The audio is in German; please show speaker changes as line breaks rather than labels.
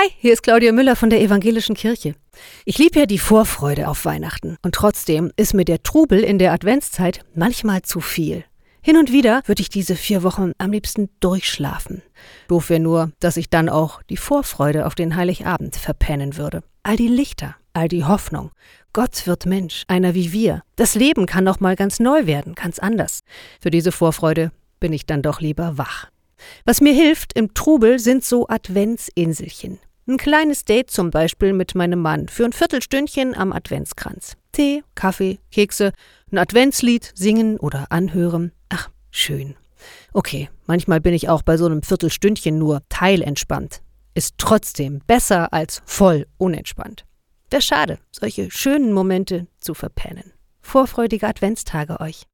Hi, hier ist Claudia Müller von der Evangelischen Kirche. Ich liebe ja die Vorfreude auf Weihnachten und trotzdem ist mir der Trubel in der Adventszeit manchmal zu viel. Hin und wieder würde ich diese vier Wochen am liebsten durchschlafen. Doof wäre nur, dass ich dann auch die Vorfreude auf den Heiligabend verpennen würde. All die Lichter, all die Hoffnung. Gott wird Mensch, einer wie wir. Das Leben kann noch mal ganz neu werden, ganz anders. Für diese Vorfreude bin ich dann doch lieber wach. Was mir hilft im Trubel sind so Adventsinselchen. Ein kleines Date zum Beispiel mit meinem Mann für ein Viertelstündchen am Adventskranz. Tee, Kaffee, Kekse, ein Adventslied singen oder anhören. Ach, schön. Okay, manchmal bin ich auch bei so einem Viertelstündchen nur teilentspannt. Ist trotzdem besser als voll unentspannt. Der schade, solche schönen Momente zu verpennen. Vorfreudige Adventstage euch.